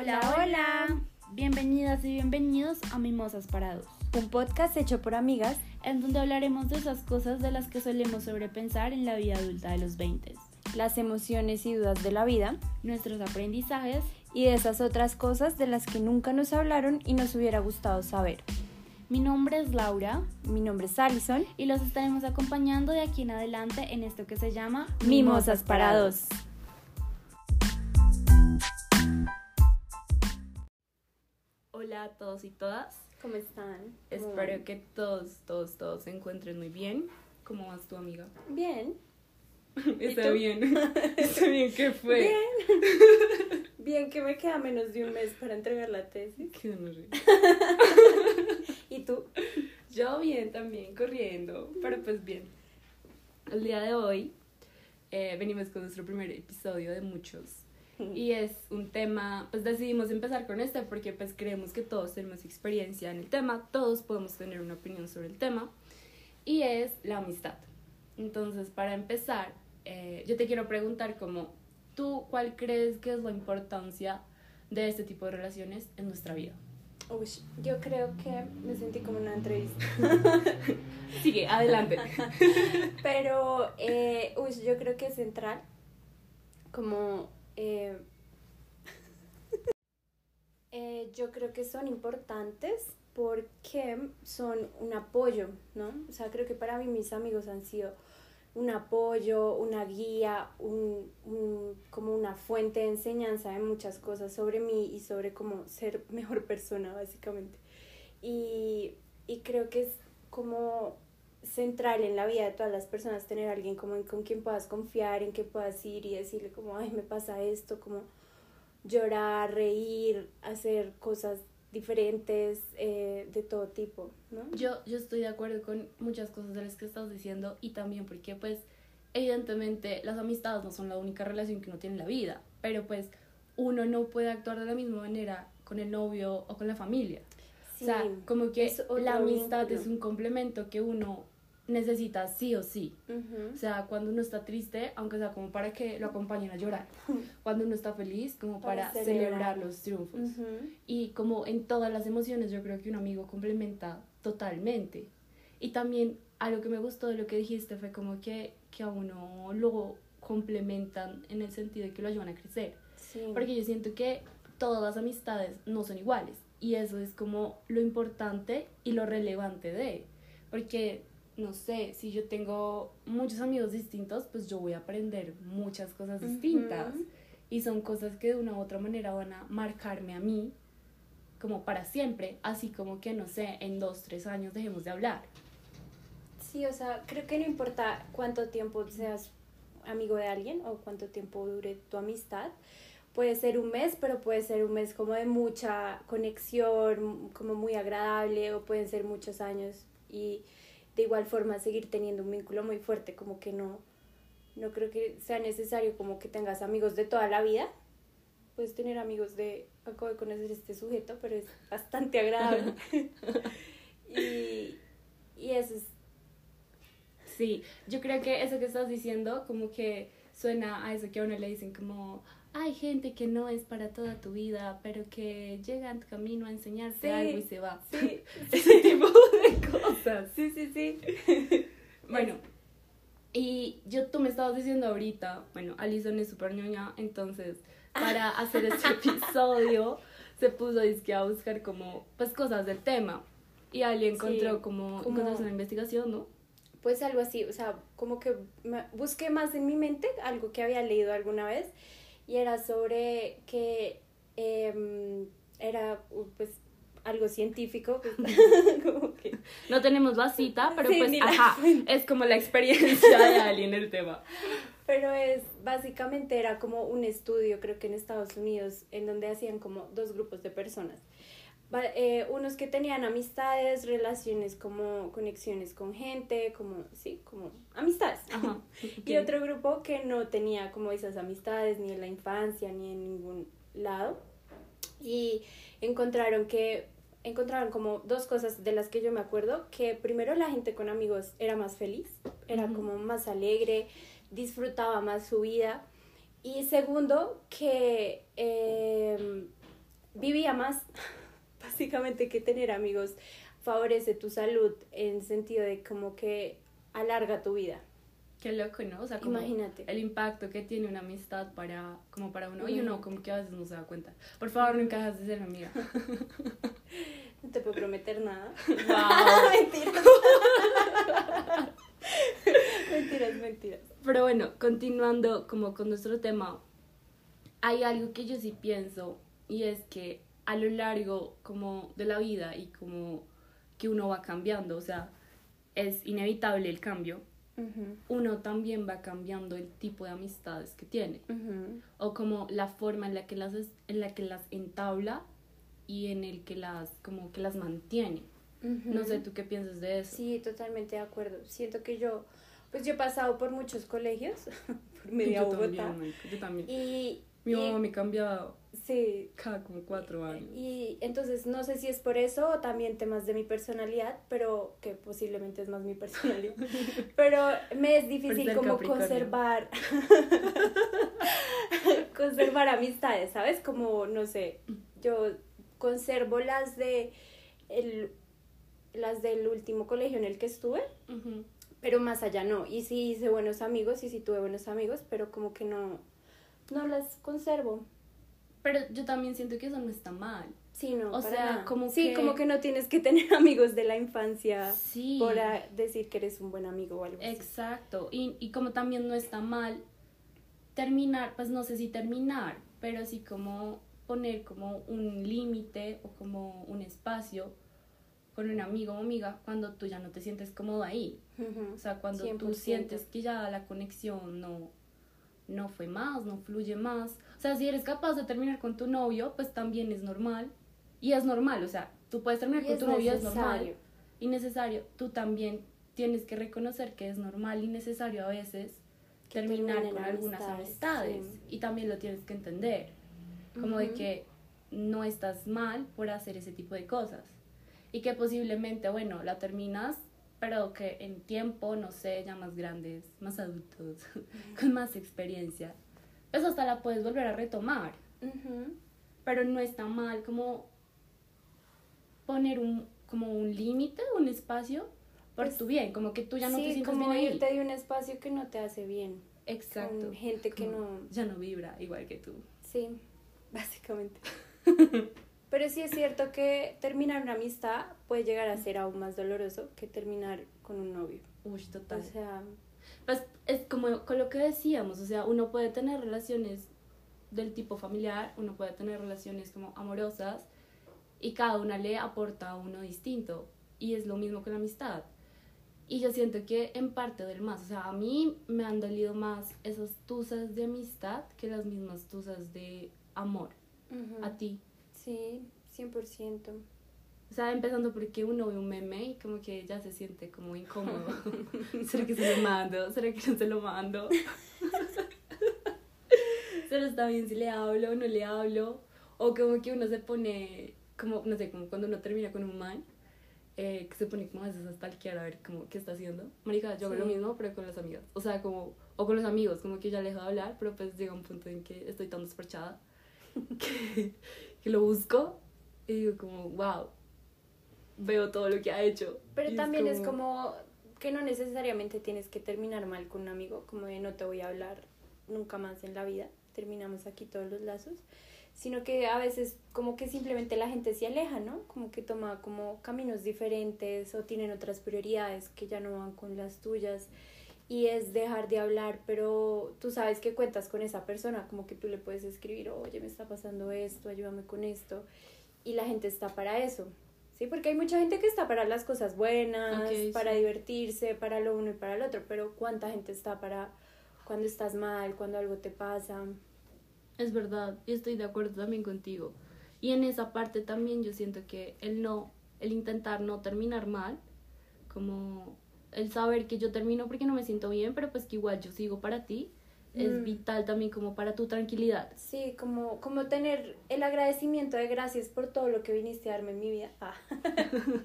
Hola, hola. Bienvenidas y bienvenidos a Mimosas Parados, un podcast hecho por amigas en donde hablaremos de esas cosas de las que solemos sobrepensar en la vida adulta de los 20, las emociones y dudas de la vida, nuestros aprendizajes y de esas otras cosas de las que nunca nos hablaron y nos hubiera gustado saber. Mi nombre es Laura. Mi nombre es Alison. Y los estaremos acompañando de aquí en adelante en esto que se llama Mimosas Parados. Hola a todos y todas. ¿Cómo están? Espero que todos, todos, todos se encuentren muy bien. ¿Cómo vas tu amiga? Bien. Está bien. Está bien, ¿qué fue? Bien. Bien que me queda menos de un mes para entregar la tesis. Qué. ¿Y tú? Yo bien también, corriendo, pero pues bien. El día de hoy eh, venimos con nuestro primer episodio de muchos y es un tema, pues decidimos empezar con este porque pues creemos que todos tenemos experiencia en el tema, todos podemos tener una opinión sobre el tema y es la amistad. Entonces, para empezar, eh, yo te quiero preguntar como, ¿tú cuál crees que es la importancia de este tipo de relaciones en nuestra vida? Uy, yo creo que me sentí como una entrevista. Sigue, adelante. Pero, eh, uy, yo creo que es central, como eh, eh, yo creo que son importantes porque son un apoyo, ¿no? O sea, creo que para mí mis amigos han sido un apoyo, una guía, un, como una fuente de enseñanza de muchas cosas sobre mí y sobre cómo ser mejor persona, básicamente. Y, y creo que es como central en la vida de todas las personas tener a alguien como con quien puedas confiar, en que puedas ir y decirle como, ay, me pasa esto, como llorar, reír, hacer cosas diferentes eh, de todo tipo, ¿no? Yo, yo estoy de acuerdo con muchas cosas de las que estás diciendo y también porque pues evidentemente las amistades no son la única relación que uno tiene en la vida, pero pues uno no puede actuar de la misma manera con el novio o con la familia. o sea, como que la amistad es un complemento que uno necesita sí o sí. O sea, cuando uno está triste, aunque sea como para que lo acompañen a llorar. Cuando uno está feliz, como para, celebrar. los triunfos. Y como en todas las emociones, yo creo que un amigo complementa totalmente. Y también algo que me gustó de lo que dijiste fue como que, que a uno lo complementan en el sentido de que lo ayudan a crecer. Porque yo siento que todas las amistades no son iguales. Y eso es como lo importante y lo relevante de. Porque no sé, si yo tengo muchos amigos distintos, pues yo voy a aprender muchas cosas distintas. Y son cosas que de una u otra manera van a marcarme a mí como para siempre, así como que, no sé, en dos, tres años dejemos de hablar. Sí, o sea, creo que no importa cuánto tiempo seas amigo de alguien o cuánto tiempo dure tu amistad. Puede ser un mes, pero puede ser un mes como de mucha conexión, como muy agradable, o pueden ser muchos años. Y de igual forma seguir teniendo un vínculo muy fuerte, como que no, no creo que sea necesario como que tengas amigos de toda la vida. Puedes tener amigos de, acabo de conocer este sujeto, pero es bastante agradable. y, y eso es... Sí, yo creo que eso que estás diciendo como que suena a eso que a uno le dicen como, hay gente que no es para toda tu vida, pero que llega en tu camino a enseñarte algo y se va. Sí, ese tipo de cosas. Sí, sí, sí. bueno, y yo tú me estabas diciendo ahorita, bueno, Alison es súper ñoña, entonces para hacer este episodio se puso disque a buscar como pues cosas del tema y Ali encontró como, como una investigación, ¿no? Pues algo así, o sea, como que busqué más en mi mente algo que había leído alguna vez y era sobre que em, era pues algo científico. Pues, no tenemos la cita, pero pues ajá, es como la experiencia de alguien el tema. Pero es, básicamente era como un estudio, creo que en Estados Unidos, en donde hacían como dos grupos de personas. Eh, unos que tenían amistades, relaciones como conexiones con gente, como, sí, como amistades. Y otro grupo que no tenía como esas amistades ni en la infancia ni en ningún lado. Y encontraron que, encontraron como dos cosas de las que yo me acuerdo, que primero la gente con amigos era más feliz, era como más alegre, disfrutaba más su vida. Y segundo, que... Eh, vivía más, básicamente, que tener amigos favorece tu salud en sentido de como que alarga tu vida. Qué loco, ¿no? O sea, como Imagínate. el impacto que tiene una amistad para, como para uno, y uno como que a veces no se da cuenta. Por favor, nunca dejes de ser mi amiga. No te puedo prometer nada. Wow. mentiras. mentiras, mentiras. Pero bueno, continuando como con nuestro tema, hay algo que yo sí pienso y es que a lo largo como de la vida y como que uno va cambiando, o sea, es inevitable el cambio, Ujú, uno también va cambiando el tipo de amistades que tiene ujú. o como la forma en la que las en la que las entabla y en el que las como que las mantiene. No sé tú qué piensas de eso. Sí, totalmente de acuerdo. Siento que yo, pues yo he pasado por muchos colegios, por media yo Bogotá. también, yo también. Y, Mi y- mamá me cambiaba sí, cada como cuatro años. y entonces no sé si es por eso o también temas de mi personalidad, pero que posiblemente es más mi personalidad. pero me es difícil como conservar conservar amistades, ¿sabes? Como no sé, yo conservo las de el las del último colegio en el que estuve, pero más allá no. Y sí hice buenos amigos y sí tuve buenos amigos, pero como que no no las conservo. Pero yo también siento que eso no está mal. Sí, no, O sea, nada. como sí, que- como que no tienes que tener amigos de la infancia Sí. para decir que eres un buen amigo o algo así. Exacto. Y, y como también no está mal terminar, pues no sé si terminar, pero sí como poner como un límite o como un espacio con un amigo o amiga cuando tú ya no te sientes cómodo ahí. O sea, cuando tú 100%. sientes que ya la conexión no, no fue más, no fluye más. O sea, si eres capaz de terminar con tu novio, pues también es normal. Y es normal, o sea, tú puedes terminar Y con tu novio, es normal. Y necesario, tú también tienes que reconocer que es normal y necesario a veces Que terminar con algunas amistades, amistades. sí. Y también lo tienes que entender. Como de que no estás mal por hacer ese tipo de cosas. Y que posiblemente, bueno, la terminas, pero que en tiempo, no sé, ya más grandes, más adultos, con más experiencia, pues hasta la puedes volver a retomar. Pero no está mal como poner un, como un límite, un espacio por Pues, tu bien, como que tú ya no te sientes como bien ahí. irte de un espacio que no te hace bien. Exacto. Con gente que no... Ya no vibra igual que tú. Sí, básicamente. Pero sí es cierto que terminar una amistad puede llegar a ser aún más doloroso que terminar con un novio. Uy, total. O sea, Pues es como con lo que decíamos, o sea, uno puede tener relaciones del tipo familiar, uno puede tener relaciones como amorosas y cada una le aporta a uno distinto y es lo mismo con la amistad. Y yo siento que en parte del más, o sea, a mí me han dolido más esas tusas de amistad que las mismas tusas de amor a ti. sí, 100%. O sea, empezando porque uno ve un meme y como que ya se siente como incómodo. ¿Será que se lo mando? ¿Será que no se lo mando? ¿Será está bien si le hablo o no le hablo? O como que uno se pone, como, no sé, como cuando uno termina con un man, eh, que se pone como a veces a stalkear a ver como qué está haciendo. Marica, yo hago lo Sí. mismo, pero con las amigas. O sea, como, o con los amigos, como que ya le dejo de hablar, pero pues llega un punto en que estoy tan despachada que, que lo busco y digo como, wow, veo todo lo que ha hecho. Pero también es como que no necesariamente tienes que terminar mal con un amigo, como de no te voy a hablar nunca más en la vida, terminamos aquí todos los lazos, sino que a veces como que simplemente la gente se aleja, ¿no? Como que toma como caminos diferentes o tienen otras prioridades que ya no van con las tuyas y es dejar de hablar, pero tú sabes que cuentas con esa persona, como que tú le puedes escribir, oye, me está pasando esto, ayúdame con esto, y la gente está para eso, ¿sí? Porque hay mucha gente que está para las cosas buenas, Ok, para sí. divertirse, para lo uno y para el otro, pero ¿cuánta gente está para cuando estás mal, cuando algo te pasa? Es verdad, y estoy de acuerdo también contigo. Y en esa parte también yo siento que el no, el intentar no terminar mal, como el saber que yo termino porque no me siento bien, pero pues que igual yo sigo para ti, es Mm. vital también como para tu tranquilidad. Sí, como, como tener el agradecimiento de gracias por todo lo que viniste a darme en mi vida. Ah.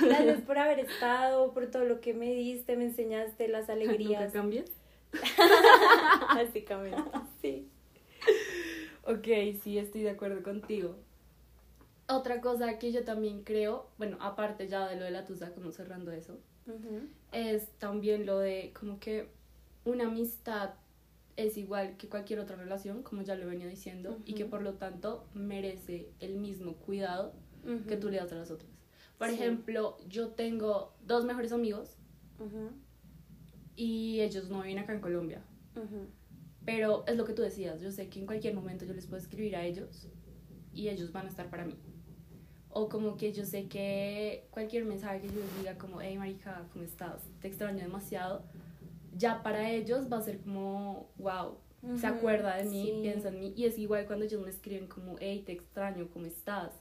gracias por haber estado, por todo lo que me diste, me enseñaste las Nunca alegrías. cambies. Básicamente, sí. Ok, sí, estoy de acuerdo contigo. Otra cosa que yo también creo, bueno, aparte ya de lo de la tusa, como cerrando eso, es también lo de como que una amistad es igual que cualquier otra relación, como ya lo venía diciendo, y que por lo tanto merece el mismo cuidado que tú le das a las otras. Por ejemplo, yo tengo dos mejores amigos y ellos no viven acá en Colombia. Pero es lo que tú decías, yo sé que en cualquier momento yo les puedo escribir a ellos y ellos van a estar para mí. O como que yo sé que cualquier mensaje que yo les diga como, hey marica, ¿cómo estás? Te extraño demasiado. Ya para ellos va a ser como, wow, se acuerda de mí, piensa en mí. Y es igual cuando ellos me escriben como, hey, te extraño, ¿cómo estás?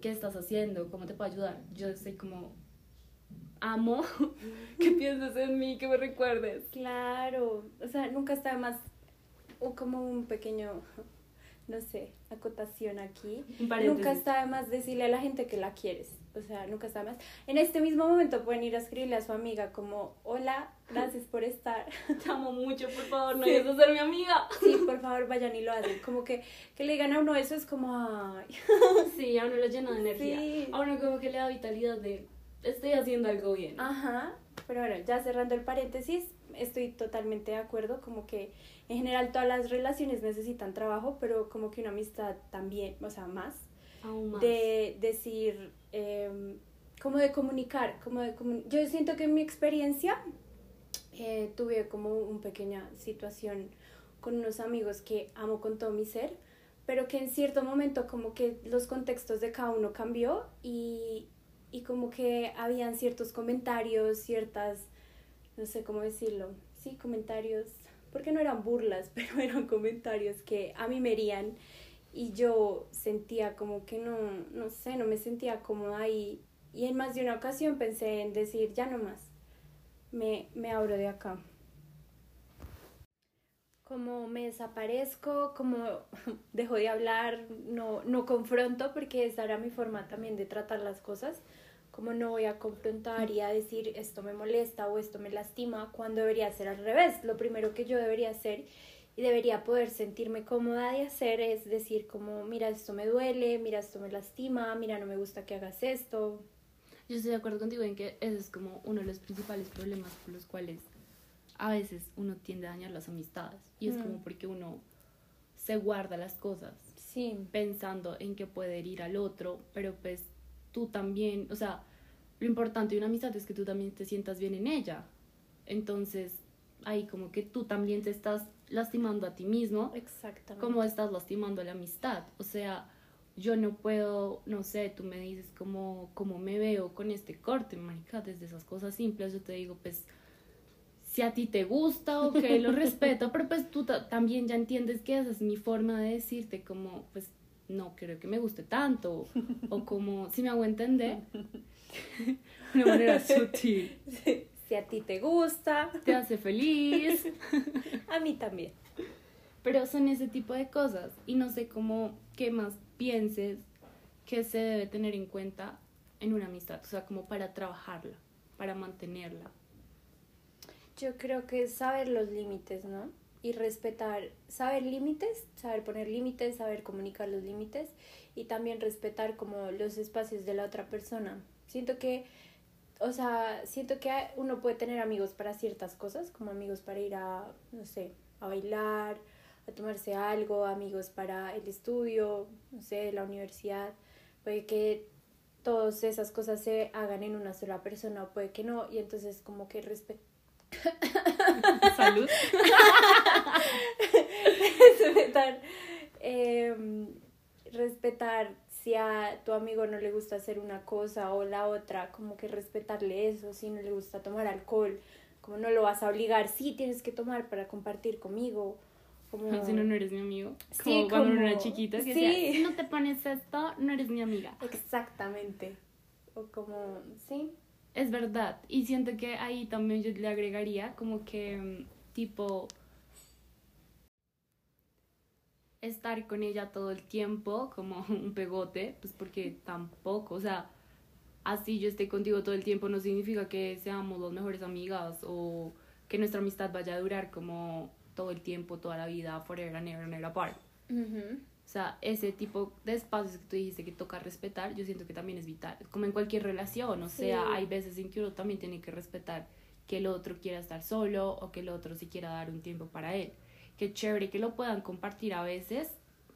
¿Qué estás haciendo? ¿Cómo te puedo ayudar? Yo estoy como, amo que pienses en mí, que me recuerdes. Claro, o sea, nunca está más, o como un pequeño, no sé, acotación aquí. Nunca está de más decirle a la gente que la quieres. O sea, nunca está más. En este mismo momento pueden ir a escribirle a su amiga como, hola, gracias por estar. Te amo mucho, por favor, no vayas a ser mi amiga. Sí, por favor, vayan y lo hacen. Como que, que le digan a uno eso es como, ay. Sí, a uno lo llena de energía. A uno como que le da vitalidad de, estoy haciendo algo bien. Ajá, pero bueno, ya cerrando el paréntesis, estoy totalmente de acuerdo, como que en general todas las relaciones necesitan trabajo, pero como que una amistad también, o sea, más. De decir, eh, como de comunicar, como de yo siento que en mi experiencia eh, tuve como una pequeña situación con unos amigos que amo con todo mi ser, pero que en cierto momento como que los contextos de cada uno cambió y, y como que habían ciertos comentarios, ciertas, no sé cómo decirlo, sí, comentarios, porque no eran burlas, pero eran comentarios que a mí me herían y yo sentía como que no, no sé, no me sentía cómoda y, y en más de una ocasión pensé en decir, ya no más, me, me abro de acá. Como me desaparezco, como dejo de hablar, no, no confronto, porque esa era mi forma también de tratar las cosas como no voy a confrontar y a decir esto me molesta o esto me lastima, cuando debería ser al revés. Lo primero que yo debería hacer y debería poder sentirme cómoda de hacer es decir como, mira, esto me duele, mira, esto me lastima, mira, no me gusta que hagas esto. Yo estoy de acuerdo contigo en que ese es como uno de los principales problemas por los cuales a veces uno tiende a dañar las amistades. Y es como mm. porque uno se guarda las cosas sí. pensando en que puede herir al otro, pero pues tú también, o sea, lo importante de una amistad es que tú también te sientas bien en ella. Entonces, ahí como que tú también te estás lastimando a ti mismo. Exactamente. Como estás lastimando la amistad. O sea, yo no puedo, no sé, tú me dices cómo, cómo me veo con este corte, marica, desde esas cosas simples, yo te digo, pues, si a ti te gusta, ok, lo respeto, pero pues tú también ya entiendes que esa es mi forma de decirte, como, pues, no creo que me guste tanto, o como, si me hago entender, de una manera sutil. Si a ti te gusta. Te hace feliz. a mí también. Pero son ese tipo de cosas, y no sé cómo, qué más pienses que se debe tener en cuenta en una amistad, o sea, como para trabajarla, para mantenerla. Yo creo que es saber los límites, ¿no? y respetar, saber límites, saber poner límites, saber comunicar los límites y también respetar como los espacios de la otra persona. Siento que, o sea, siento que uno puede tener amigos para ciertas cosas, como amigos para ir a, no sé, a bailar, a tomarse algo, amigos para el estudio, no sé, la universidad. Puede que todas esas cosas se hagan en una sola persona o puede que no, y entonces como que respetar Salud. respetar, em, respetar si a tu amigo no le gusta hacer una cosa o la otra, como que respetarle eso, si no le gusta tomar alcohol, como no lo vas a obligar, sí tienes que tomar para compartir conmigo. Como... Si no, no eres mi amigo. Como cuando uno era chiquita, que sí. si no te pones esto, no eres mi amiga. Exactamente. O como, sí, es verdad. Y siento que ahí también yo le agregaría como que mm, tipo estar con ella todo el tiempo como un pegote, pues porque tampoco, o sea, así yo esté contigo todo el tiempo no significa que seamos las mejores amigas o que nuestra amistad vaya a durar como todo el tiempo, toda la vida, forever and ever and ever apart. O sea, ese tipo de espacios que tú dijiste que toca respetar, yo siento que también es vital. Como en cualquier relación, o sea, hay veces en que uno también tiene que respetar que el otro quiera estar solo o que el otro sí quiera dar un tiempo para él. Que chévere que lo puedan compartir a veces,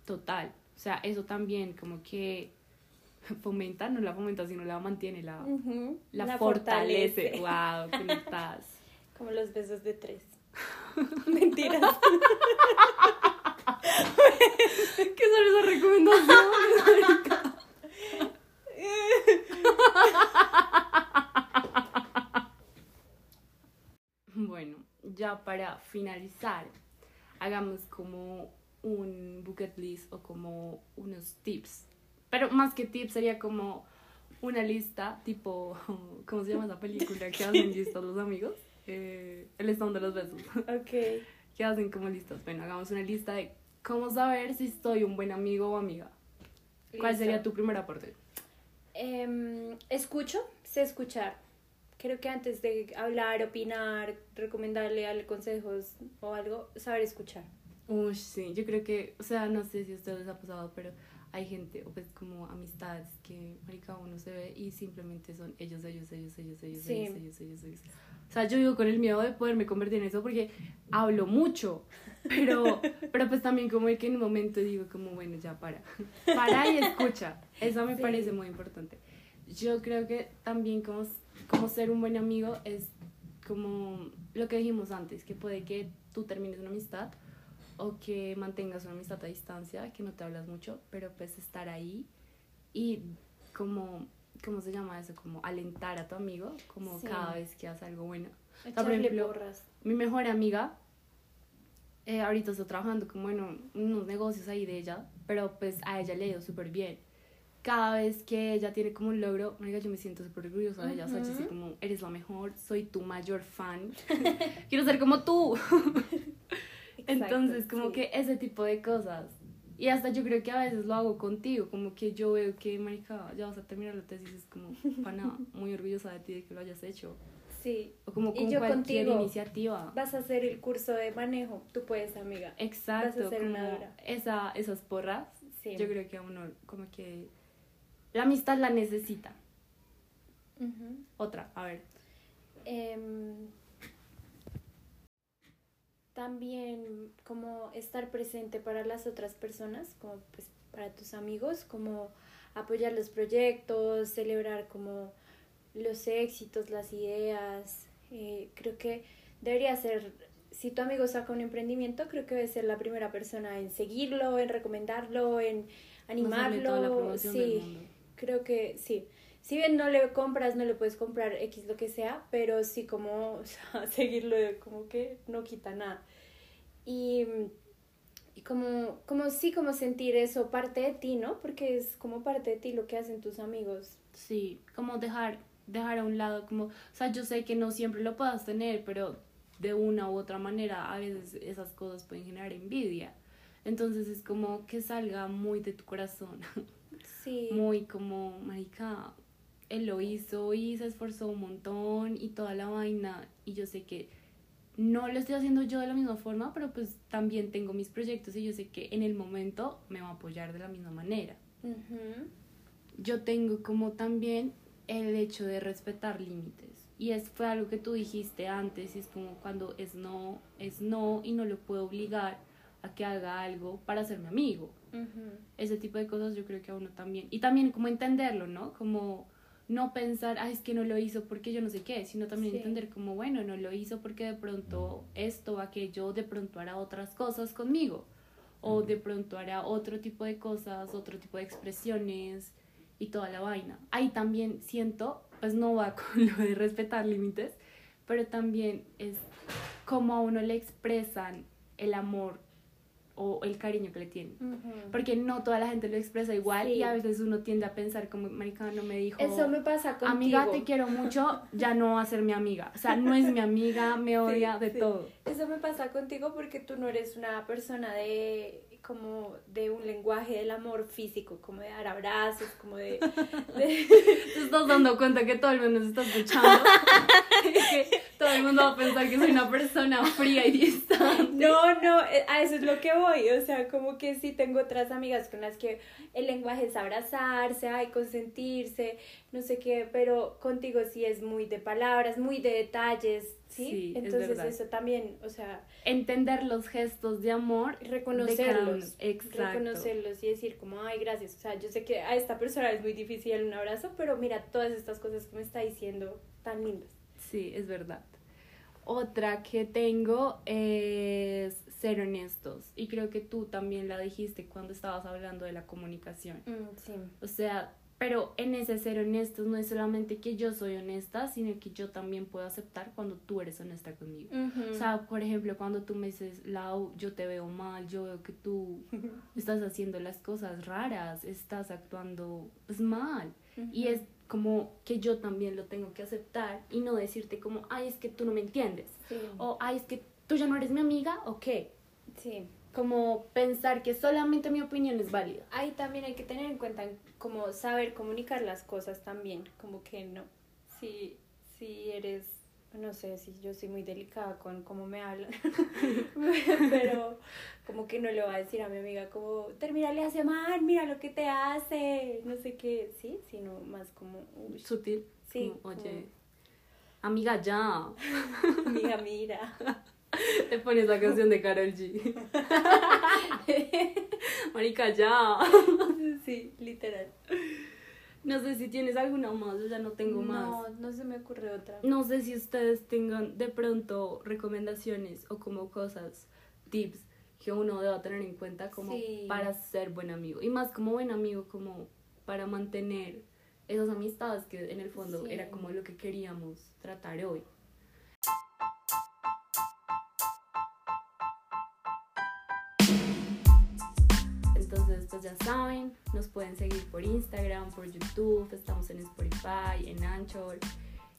total. O sea, eso también como que fomenta, no la fomenta, sino la mantiene, la, la fortalece. fortalece. Wow, conectadas. Como los besos de tres. Mentiras. ¿Qué son esas recomendaciones? bueno, ya para finalizar, hagamos como un bucket list o como unos tips. Pero más que tips sería como una lista, tipo, ¿cómo se llama esa película que hacen listas los amigos? Eh, el estado de los besos. ok. que hacen como listas. Bueno, hagamos una lista de cómo saber si estoy un buen amigo o amiga. ¿Cuál Listo. sería tu primer aporte? Em, escucho, sé escuchar. Creo que antes de hablar, opinar, recomendarle al consejos o algo, saber escuchar. Uy, sí, yo creo que, o sea, no sé si a ustedes les ha pasado, pero hay gente, o pues como amistades que, marica, uno se ve y simplemente son ellos, ellos, ellos, ellos, ellos, Sí. ellos, ellos, ellos, ellos. O sea, yo vivo con el miedo de poderme convertir en eso porque hablo mucho, pero, pero pues también como que en un momento digo como, bueno, ya para, para y escucha. Eso me Sí. parece muy importante. Yo creo que también como, como ser un buen amigo es como lo que dijimos antes, que puede que tú termines una amistad o que mantengas una amistad a distancia, que no te hablas mucho, pero pues estar ahí y como, ¿cómo se llama eso? Como alentar a tu amigo, como Sí. cada vez que hace algo bueno. por ejemplo. Mi mejor amiga, eh, ahorita está trabajando como en un- unos negocios ahí de ella, pero pues a ella le ha ido súper bien. Cada vez que ella tiene como un logro, marica, yo me siento súper orgullosa de ella, o sea, yo soy Ujú. como, eres la mejor, soy tu mayor fan, quiero ser como tú. Entonces, Exacto, como sí. que ese tipo de cosas. Y hasta yo creo que a veces lo hago contigo, como que yo veo que, marica, ya vas a terminar la tesis, es como, pana, muy orgullosa de ti de que lo hayas hecho. Sí. O como Y con yo cualquier contigo. iniciativa. Vas a hacer el curso de manejo. Tú puedes, amiga. Exacto, Vas a ser una esa, esas porras, Sí. yo creo que a uno como que la amistad la necesita. Otra, a ver. Em, también como estar presente para las otras personas, como pues para tus amigos, como apoyar los proyectos, celebrar como los éxitos, las ideas. Eh, creo que debería ser, si tu amigo saca un emprendimiento, creo que debe ser la primera persona en seguirlo, en recomendarlo, en Hacerle toda la animarlo. promoción del Sí, mundo. Creo que sí. Si bien no le compras, no le puedes comprar X lo que sea, pero sí como seguirlo como que no quita nada. Y, y como, como sí, como sentir eso parte de ti, ¿no? Porque es como parte de ti lo que hacen tus amigos. Sí, como dejar, dejar a un lado, como, o sea, yo sé que no siempre lo puedas tener, pero de una u otra manera a veces esas cosas pueden generar envidia. Entonces es como que salga muy de tu corazón, Sí. muy como, marica, él lo hizo y se esforzó un montón y toda la vaina y yo sé que no lo estoy haciendo yo de la misma forma, pero pues también tengo mis proyectos y yo sé que en el momento me va a apoyar de la misma manera. Yo tengo como también el hecho de respetar límites. Y es fue algo que tú dijiste antes, y es como cuando es no, es no y no lo puedo obligar a que haga algo para ser mi amigo. Ujú. Ese tipo de cosas yo creo que a uno también. Y también como entenderlo, ¿no? Como no pensar, ah, es que no lo hizo porque yo no sé qué, sino también Sí. entender como, bueno, no lo hizo porque de pronto esto o aquello, de pronto hará otras cosas conmigo. O de pronto hará otro tipo de cosas, otro tipo de expresiones y toda la vaina. Ahí también siento, pues no va con lo de respetar límites, pero también es como a uno le expresan el amor o el cariño que le tienen. Porque no toda la gente lo expresa igual Sí. y a veces uno tiende a pensar como, marica, no me dijo, Eso me pasa contigo. amiga, te quiero mucho, ya no va a ser mi amiga. O sea, no es mi amiga, me odia de sí. todo. Eso me pasa contigo porque tú no eres una persona de como de un lenguaje del amor físico, como de dar abrazos, como de, de- Te estás dando cuenta que todo el mundo se está escuchando. Que todo el mundo va a pensar que soy una persona fría y distante. No, no, eh, a eso es lo que voy. o sea, como que sí tengo otras amigas con las que el lenguaje es abrazarse, ay, consentirse, no sé qué, pero contigo sí es muy de palabras, muy de detalles, ¿sí? Sí, es Entonces eso también, o sea, Entender los gestos de amor. reconocerlos, de Exacto. reconocerlos y decir como, ay, gracias, o sea, yo sé que a esta persona es muy difícil un abrazo, pero mira todas estas cosas que me está diciendo tan lindas. Sí, es verdad. Otra que tengo es ser honestos. Y creo que tú también la dijiste cuando estabas hablando de la comunicación. sí. O sea, pero en ese ser honestos no es solamente que yo soy honesta, sino que yo también puedo aceptar cuando tú eres honesta conmigo. O sea, por ejemplo, cuando tú me dices, Lau, yo te veo mal, yo veo que tú estás haciendo las cosas raras, estás actuando pues, mal. Y es como que yo también lo tengo que aceptar y no decirte como, ay, es que tú no me entiendes. sí. O, ay, es que tú ya no eres mi amiga, o qué. sí. Como pensar que solamente mi opinión es válida. Ahí también hay que tener en cuenta como saber comunicar las cosas también, como que no, si, si eres, no sé, si yo soy muy delicada con cómo me hablan, pero como que no le voy a decir a mi amiga como, termina le hace mal, mira lo que te hace, no sé qué, sí, sino más como, uy, Sutil. Sí, Como, Oye, amiga, ya. amiga, mira. Te pones la canción de Carol G. Marica, ya. Sí, literal. No sé si tienes alguna más, yo ya no tengo más. No, no se me ocurre otra. No sé si ustedes tengan de pronto recomendaciones o como cosas, tips que uno deba tener en cuenta como Sí. para ser buen amigo. Y más como buen amigo, como para mantener esas amistades que en el fondo Sí. era como lo que queríamos tratar hoy. Ya saben, nos pueden seguir por Instagram, por YouTube, estamos en Spotify, en Anchor.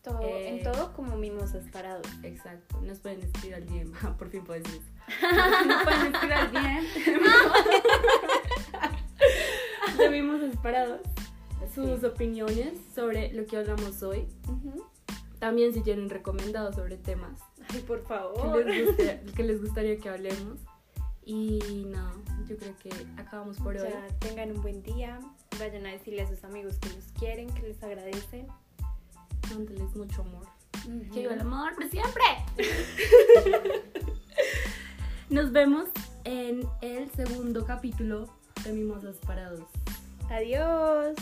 Todo, Eh, en todo como mimosas parados. Exacto, nos pueden escribir al DM. Por fin puedo decir eso. Nos pueden escribir al DM. Debimos separados sus opiniones sobre lo que hablamos hoy. También si tienen recomendados sobre temas Ay, por que favor. les, guste- que les gustaría que hablemos. Y nada, yo creo que acabamos por hoy. Ya, tengan un buen día. Vayan a decirle a sus amigos que los quieren, que les agradecen. Mándeles mucho amor. Que viva el amor por siempre. Nos vemos en el segundo capítulo de Mimosas Parados. Adiós.